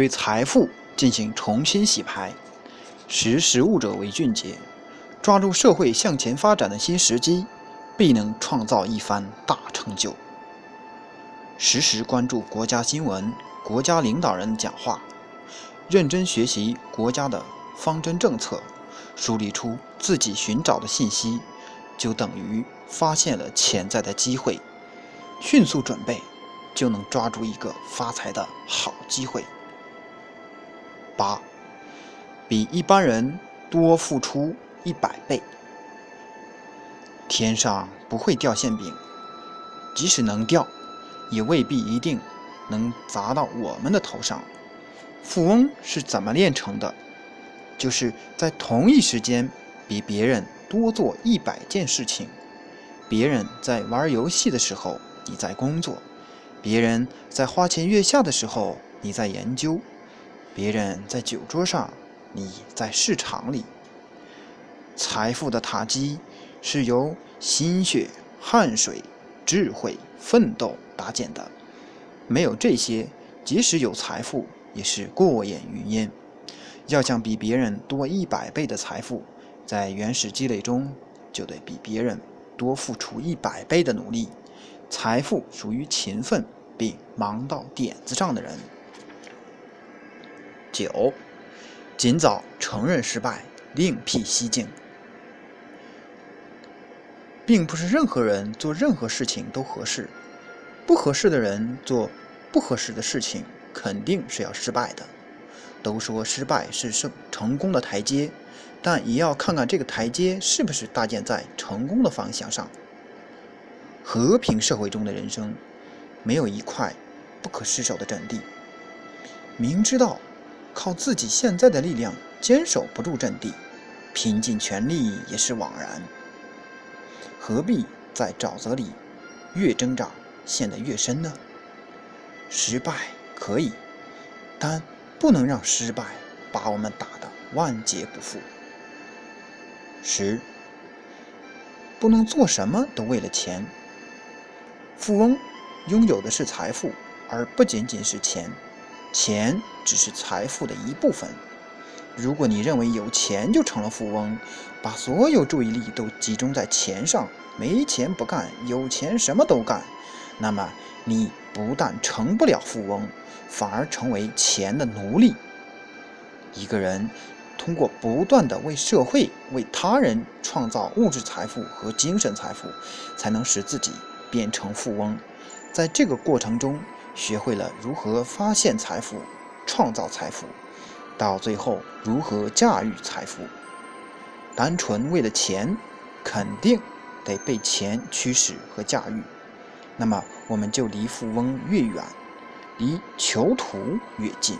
对财富进行重新洗牌，识时务者为俊杰，抓住社会向前发展的新时机，必能创造一番大成就。时时关注国家新闻、国家领导人讲话，认真学习国家的方针政策，梳理出自己寻找的信息，就等于发现了潜在的机会，迅速准备，就能抓住一个发财的好机会。八，比一般人多付出一百倍。天上不会掉馅饼，即使能掉，也未必一定能砸到我们的头上。富翁是怎么炼成的？就是在同一时间比别人多做一百件事情。别人在玩游戏的时候，你在工作；别人在花前月下的时候，你在研究。别人在酒桌上，你在市场里。财富的塔基是由心血、汗水、智慧、奋斗搭建的。没有这些，即使有财富，也是过眼云烟。要想比别人多一百倍的财富，在原始积累中，就得比别人多付出一百倍的努力。财富属于勤奋并忙到点子上的人。九，尽早承认失败，另辟蹊径。并不是任何人做任何事情都合适，不合适的人做不合适的事情，肯定是要失败的。都说失败是成成功的台阶，但也要看看这个台阶是不是搭建在成功的方向上。和平社会中的人生，没有一块不可失守的阵地。明知道。靠自己现在的力量坚守不住阵地，拼尽全力也是枉然。何必在沼泽里越挣扎陷得越深呢？失败可以，但不能让失败把我们打得万劫不复。十，不能做什么都为了钱。富翁拥有的是财富，而不仅仅是钱。钱只是财富的一部分。如果你认为有钱就成了富翁，把所有注意力都集中在钱上，没钱不干，有钱什么都干，那么你不但成不了富翁，反而成为钱的奴隶。一个人通过不断的为社会、为他人创造物质财富和精神财富，才能使自己变成富翁。在这个过程中，学会了如何发现财富、创造财富，到最后如何驾驭财富。单纯为了钱，肯定得被钱驱使和驾驭，那么我们就离富翁越远，离囚徒越近。